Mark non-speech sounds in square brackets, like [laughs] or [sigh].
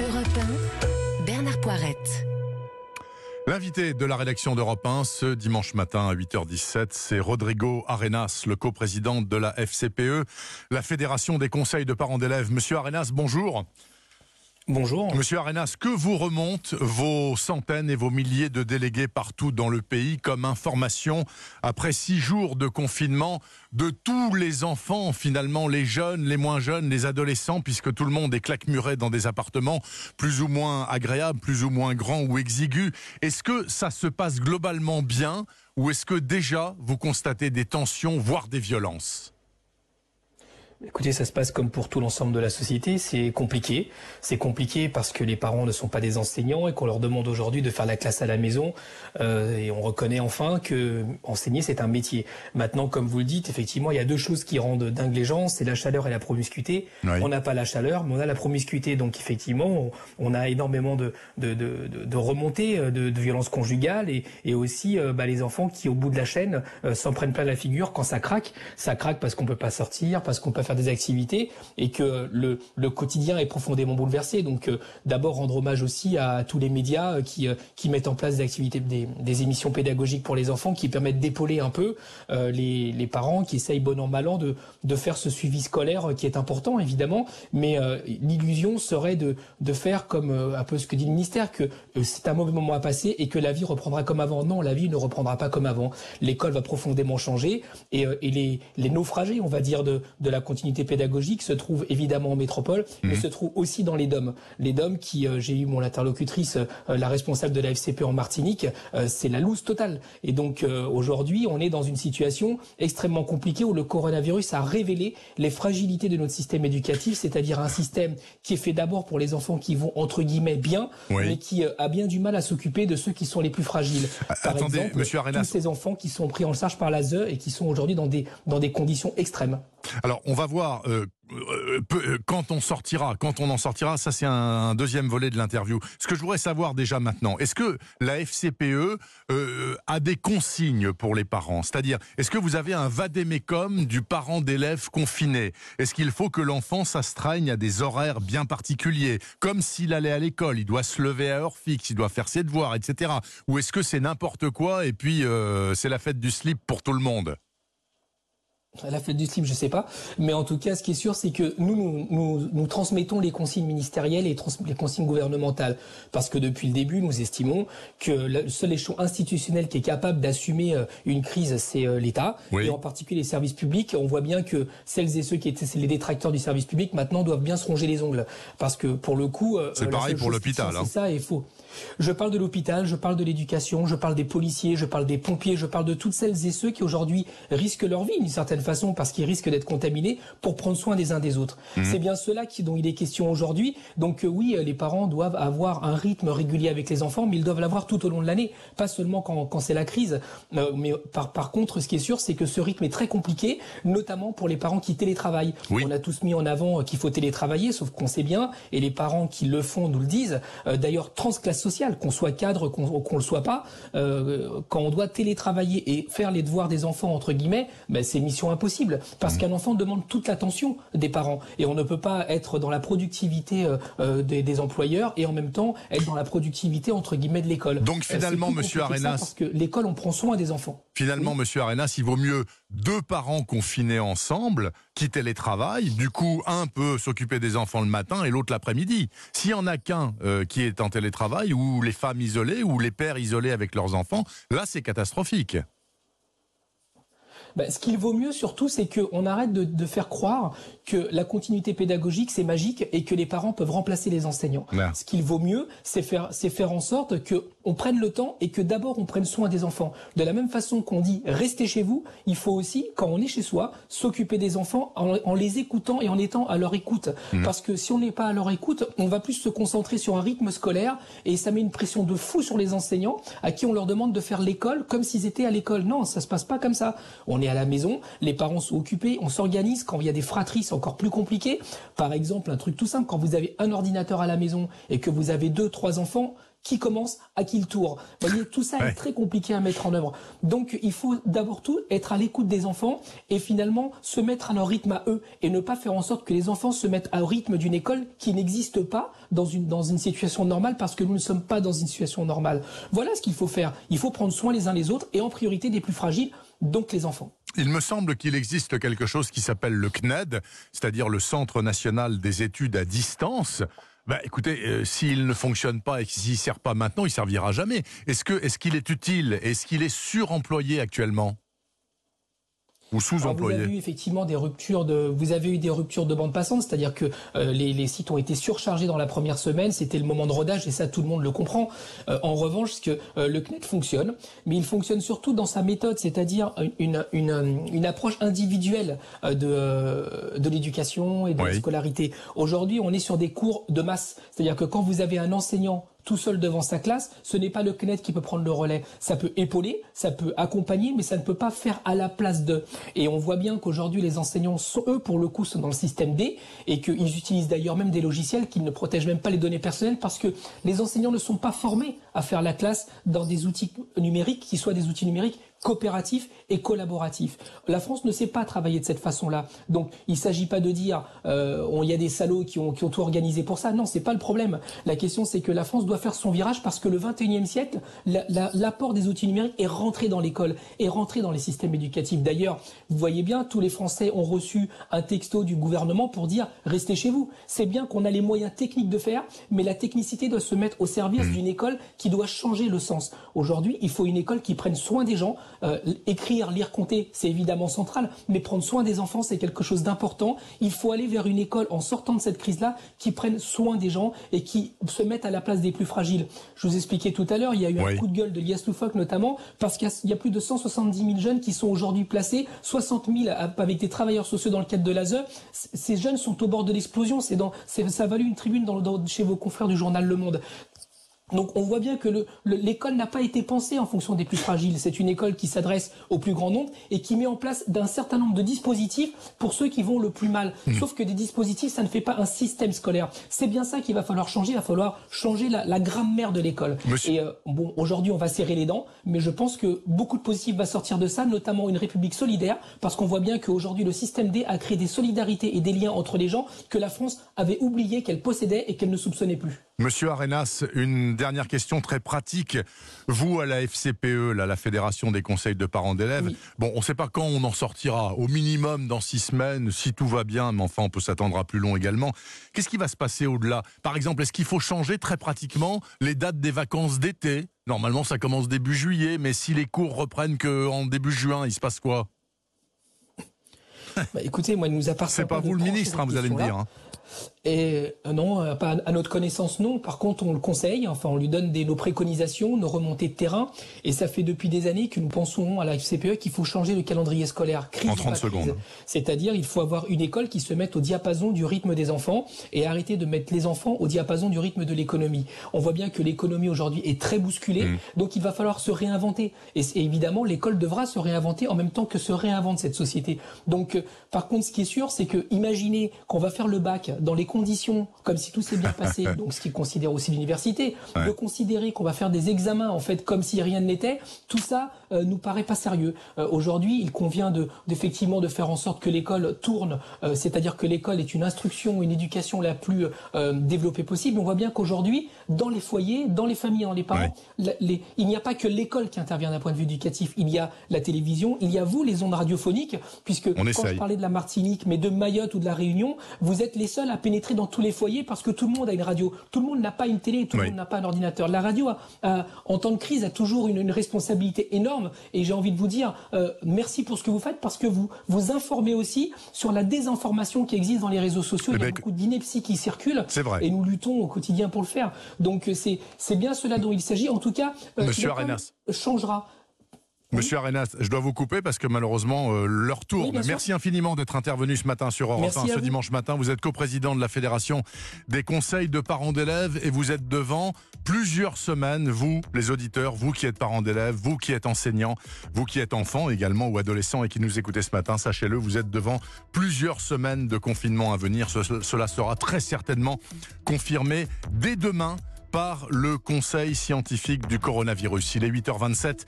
Europe 1, Bernard Poirette. L'invité de la rédaction d'Europe 1 ce dimanche matin à 8h17, c'est Rodrigo Arenas, le coprésident de la FCPE, la Fédération des conseils de parents d'élèves. Monsieur Arenas, bonjour. Bonjour. Monsieur Arenas, que vous remontent vos centaines et vos milliers de délégués partout dans le pays comme information après six jours de confinement de tous les enfants, finalement, les jeunes, les moins jeunes, les adolescents, puisque tout le monde est claquemuré dans des appartements plus ou moins agréables, plus ou moins grands ou exigus. Est-ce que ça se passe globalement bien ou est-ce que déjà vous constatez des tensions, voire des violences? Écoutez, ça se passe comme pour tout l'ensemble de la société. C'est compliqué. C'est compliqué parce que les parents ne sont pas des enseignants et qu'on leur demande aujourd'hui de faire la classe à la maison. Euh, et on reconnaît enfin que enseigner, c'est un métier. Maintenant, comme vous le dites, effectivement, il y a deux choses qui rendent dingue les gens. C'est la chaleur et la promiscuité. On n'a pas la chaleur, mais on a la promiscuité. Donc, effectivement, on, a énormément de, de, de, de remontées euh, de, de violences conjugales et, et aussi euh, bah, les enfants qui, au bout de la chaîne, euh, s'en prennent plein la figure quand ça craque. Ça craque parce qu'on peut pas sortir, parce qu'on peut des activités et que le, le quotidien est profondément bouleversé. Donc euh, d'abord rendre hommage aussi à tous les médias euh, qui, euh, qui mettent en place des activités, des, des, émissions pédagogiques pour les enfants qui permettent d'épauler un peu les, les, parents qui essayent bon an mal an de, de faire ce suivi scolaire qui est important évidemment, mais l'illusion serait de, de faire comme un peu ce que dit le ministère, que c'est un mauvais moment à passer et que la vie reprendra comme avant. Non, la vie ne reprendra pas comme avant. L'école va profondément changer et, et les, les naufragés, on va dire, de, de la continuité pédagogique se trouve évidemment en métropole, mais mhm. se trouve aussi dans les DOM. Les DOM qui, euh, j'ai eu mon interlocutrice, euh, la responsable de la FCP en Martinique, euh, c'est la loose totale. Et donc aujourd'hui, on est dans une situation extrêmement compliquée où le coronavirus a révélé les fragilités de notre système éducatif, c'est-à-dire un système qui est fait d'abord pour les enfants qui vont entre guillemets bien, mais qui a bien du mal à s'occuper de ceux qui sont les plus fragiles. Par exemple, Monsieur tous ces enfants qui sont pris en charge par la ZE et qui sont aujourd'hui dans des dans des conditions extrêmes. Alors, on va voir euh, euh, euh, quand on sortira, quand on en sortira. Ça, c'est un, deuxième volet de l'interview. Ce que je voudrais savoir déjà maintenant, est-ce que la FCPE a des consignes pour les parents? C'est-à-dire, est-ce que vous avez un vadémécum du parent d'élève confiné? Est-ce qu'il faut que l'enfant s'astreigne à des horaires bien particuliers, comme s'il allait à l'école Il doit se lever à heure fixe, il doit faire ses devoirs, etc. Ou est-ce que c'est n'importe quoi et puis c'est la fête du slip pour tout le monde? La fête du slip, je sais pas. Mais en tout cas, ce qui est sûr, c'est que nous, nous, nous, transmettons les consignes ministérielles et les consignes gouvernementales. Parce que depuis le début, nous estimons que le seul échelon institutionnel qui est capable d'assumer euh, une crise, c'est euh, l'État. Et en particulier les services publics. On voit bien que celles et ceux qui étaient les détracteurs du service public, maintenant, doivent bien se ronger les ongles. Parce que pour le coup... Euh, c'est pareil pour l'hôpital. Hein. C'est ça, il faut. Je parle de l'hôpital, je parle de l'éducation, je parle des policiers, je parle des pompiers, je parle de toutes celles et ceux qui aujourd'hui risquent leur vie d'une certaine façon parce qu'ils risquent d'être contaminés pour prendre soin des uns des autres. Mhm. C'est bien cela qui, dont il est question aujourd'hui. Donc euh, oui, euh, les parents doivent avoir un rythme régulier avec les enfants, mais ils doivent l'avoir tout au long de l'année, pas seulement quand, quand c'est la crise. Euh, mais par, par contre, ce qui est sûr, c'est que ce rythme est très compliqué, notamment pour les parents qui télétravaillent. On a tous mis en avant qu'il faut télétravailler, sauf qu'on sait bien, et les parents qui le font nous le disent. D'ailleurs, transclasse social, qu'on soit cadre, qu'on ne le soit pas, euh, quand on doit télétravailler et faire les devoirs des enfants entre guillemets, ben c'est mission impossible parce mmh. qu'un enfant demande toute l'attention des parents et on ne peut pas être dans la productivité euh, euh, des, employeurs et en même temps être dans la productivité entre guillemets de l'école. Donc finalement, Monsieur Arenas, parce que l'école on prend soin des enfants. Finalement, Monsieur Arenas, il vaut mieux deux parents confinés ensemble qui télétravaillent. Du coup, un peut s'occuper des enfants le matin et l'autre l'après-midi. S'il y en a qu'un qui est en télétravail ou les femmes isolées, ou les pères isolés avec leurs enfants, là c'est catastrophique. Bah, ce qu'il vaut mieux surtout, c'est qu'on arrête de, faire croire que la continuité pédagogique c'est magique et que les parents peuvent remplacer les enseignants. Ce qu'il vaut mieux, c'est faire, c'est faire en sorte que on prenne le temps et que d'abord on prenne soin des enfants. De la même façon qu'on dit restez chez vous, il faut aussi, quand on est chez soi, s'occuper des enfants en, les écoutant et en étant à leur écoute. Mmh. Parce que si on n'est pas à leur écoute, on va plus se concentrer sur un rythme scolaire et ça met une pression de fou sur les enseignants à qui on leur demande de faire l'école comme s'ils étaient à l'école. Non, ça se passe pas comme ça. On est à la maison, les parents sont occupés, on s'organise. Quand il y a des fratries, c'est encore plus compliqué. Par exemple, un truc tout simple, quand vous avez un ordinateur à la maison et que vous avez deux, trois enfants, qui commence, à qui le tour. Vous voyez, tout ça est très compliqué à mettre en œuvre. Donc, il faut d'abord tout être à l'écoute des enfants et finalement se mettre à leur rythme à eux et ne pas faire en sorte que les enfants se mettent au rythme d'une école qui n'existe pas dans une, dans une situation normale parce que nous ne sommes pas dans une situation normale. Voilà ce qu'il faut faire. Il faut prendre soin les uns des autres et en priorité des plus fragiles, donc les enfants. Il me semble qu'il existe quelque chose qui s'appelle le CNED, c'est-à-dire le Centre national des études à distance. Bah, écoutez, euh, s'il ne fonctionne pas et s'il ne sert pas maintenant, il servira jamais. Est-ce est-ce qu'il est utile? Est-ce qu'il est suremployé actuellement? Ou sous-employés. Vous avez eu effectivement des ruptures de, vous avez eu des ruptures de bande passante, c'est-à-dire que euh, les, les, sites ont été surchargés dans la première semaine, c'était le moment de rodage et ça tout le monde le comprend. Euh, en revanche, ce que euh, le CNET fonctionne, mais il fonctionne surtout dans sa méthode, c'est-à-dire une, une, une, approche individuelle de, de l'éducation et de la scolarité. Aujourd'hui, on est sur des cours de masse, c'est-à-dire que quand vous avez un enseignant tout seul devant sa classe, ce n'est pas le CNET qui peut prendre le relais. Ça peut épauler, ça peut accompagner, mais ça ne peut pas faire à la place de. Et on voit bien qu'aujourd'hui, les enseignants, sont, eux, pour le coup, sont dans le système D et qu'ils utilisent d'ailleurs même des logiciels qui ne protègent même pas les données personnelles parce que les enseignants ne sont pas formés à faire la classe dans des outils numériques qui soient des outils numériques coopératif et collaboratif. La France ne sait pas travailler de cette façon-là. Donc, il ne s'agit pas de dire euh, il y a des salauds qui ont, qui ont tout organisé pour ça. Non, c'est pas le problème. La question, c'est que la France doit faire son virage parce que le 21e siècle, l'apport des outils numériques est rentré dans l'école, est rentré dans les systèmes éducatifs. D'ailleurs, vous voyez bien, tous les Français ont reçu un texto du gouvernement pour dire restez chez vous. C'est bien qu'on a les moyens techniques de faire, mais la technicité doit se mettre au service mmh. d'une école qui doit changer le sens. Aujourd'hui, il faut une école qui prenne soin des gens, euh, écrire, lire, compter, c'est évidemment central, mais prendre soin des enfants, c'est quelque chose d'important. Il faut aller vers une école en sortant de cette crise-là qui prenne soin des gens et qui se mettent à la place des plus fragiles. Je vous expliquais tout à l'heure, il y a eu un coup de gueule de l'IAS Loufoque notamment, parce qu'il y, a plus de 170 000 jeunes qui sont aujourd'hui placés, 60 000 avec des travailleurs sociaux dans le cadre de l'ASE. Ces jeunes sont au bord de l'explosion. C'est dans, ça a valu une tribune dans, chez vos confrères du journal Le Monde. Donc on voit bien que l'école n'a pas été pensée en fonction des plus fragiles. C'est une école qui s'adresse au plus grand nombre et qui met en place d'un certain nombre de dispositifs pour ceux qui vont le plus mal. Mmh. Sauf que des dispositifs, ça ne fait pas un système scolaire. C'est bien ça qu'il va falloir changer. Il va falloir changer la, grammaire de l'école. Et euh, bon, aujourd'hui, on va serrer les dents, mais je pense que beaucoup de positifs va sortir de ça, notamment une République solidaire, parce qu'on voit bien qu'aujourd'hui, le système D a créé des solidarités et des liens entre les gens que la France avait oublié qu'elle possédait et qu'elle ne soupçonnait plus. Monsieur Arenas, une dernière question très pratique. Vous, à la FCPE, la Fédération des conseils de parents d'élèves, bon, on ne sait pas quand on en sortira. Au minimum dans six semaines, si tout va bien, mais enfin, on peut s'attendre à plus long également. Qu'est-ce qui va se passer au-delà? Par exemple, est-ce qu'il faut changer très pratiquement les dates des vacances d'été? Normalement, ça commence début juillet, mais si les cours reprennent qu'en début juin, il se passe quoi? Bah, écoutez, moi, il nous appartient. C'est pas, vous le ministre, hein, vous allez me dire. Hein. Et euh, non, euh, pas à notre connaissance, non. Par contre, on le conseille, enfin, on lui donne des, nos préconisations, nos remontées de terrain. Et ça fait depuis des années que nous pensons à la FCPE qu'il faut changer le calendrier scolaire. Crise en 30 secondes. C'est-à-dire, il faut avoir une école qui se mette au diapason du rythme des enfants et arrêter de mettre les enfants au diapason du rythme de l'économie. On voit bien que l'économie aujourd'hui est très bousculée, mm. donc il va falloir se réinventer. Et, évidemment, l'école devra se réinventer en même temps que se réinvente cette société. Donc, euh, par contre, ce qui est sûr, c'est que imaginez qu'on va faire le bac dans les conditions, comme si tout s'est bien passé, [laughs] donc ce qui considère aussi l'université, de considérer qu'on va faire des examens en fait comme si rien n'était, tout ça euh, nous paraît pas sérieux. Euh, aujourd'hui, il convient de d'effectivement de faire en sorte que l'école tourne, euh, c'est-à-dire que l'école est une instruction, une éducation la plus développée possible. On voit bien qu'aujourd'hui, dans les foyers, dans les familles, dans les parents, les, il n'y a pas que l'école qui intervient d'un point de vue éducatif. Il y a la télévision, il y a vous, les ondes radiophoniques, puisque quand je parlais de la Martinique, mais de Mayotte ou de la Réunion, vous êtes les seuls à pénétrer dans tous les foyers parce que tout le monde a une radio. Tout le monde n'a pas une télé, tout le monde n'a pas un ordinateur. La radio, en temps de crise, a toujours une, responsabilité énorme. Et j'ai envie de vous dire euh, merci pour ce que vous faites parce que vous vous informez aussi sur la désinformation qui existe dans les réseaux sociaux. Il y a beaucoup d'inepties qui circulent. C'est vrai. Et nous luttons au quotidien pour le faire. Donc euh, c'est c'est bien cela dont il s'agit. En tout cas, euh, Monsieur Arenas changera. Monsieur Arenas, je dois vous couper parce que malheureusement euh, leur tourne. Merci infiniment d'être intervenu ce matin sur Europe 1 ce dimanche matin. Vous êtes coprésident de la Fédération des conseils de parents d'élèves et vous êtes devant plusieurs semaines, vous les auditeurs, vous qui êtes parents d'élèves, vous qui êtes enseignants, vous qui êtes enfants également ou adolescents et qui nous écoutez ce matin, sachez-le, vous êtes devant plusieurs semaines de confinement à venir. cela sera très certainement confirmé dès demain par le Conseil scientifique du coronavirus. Il est 8h27.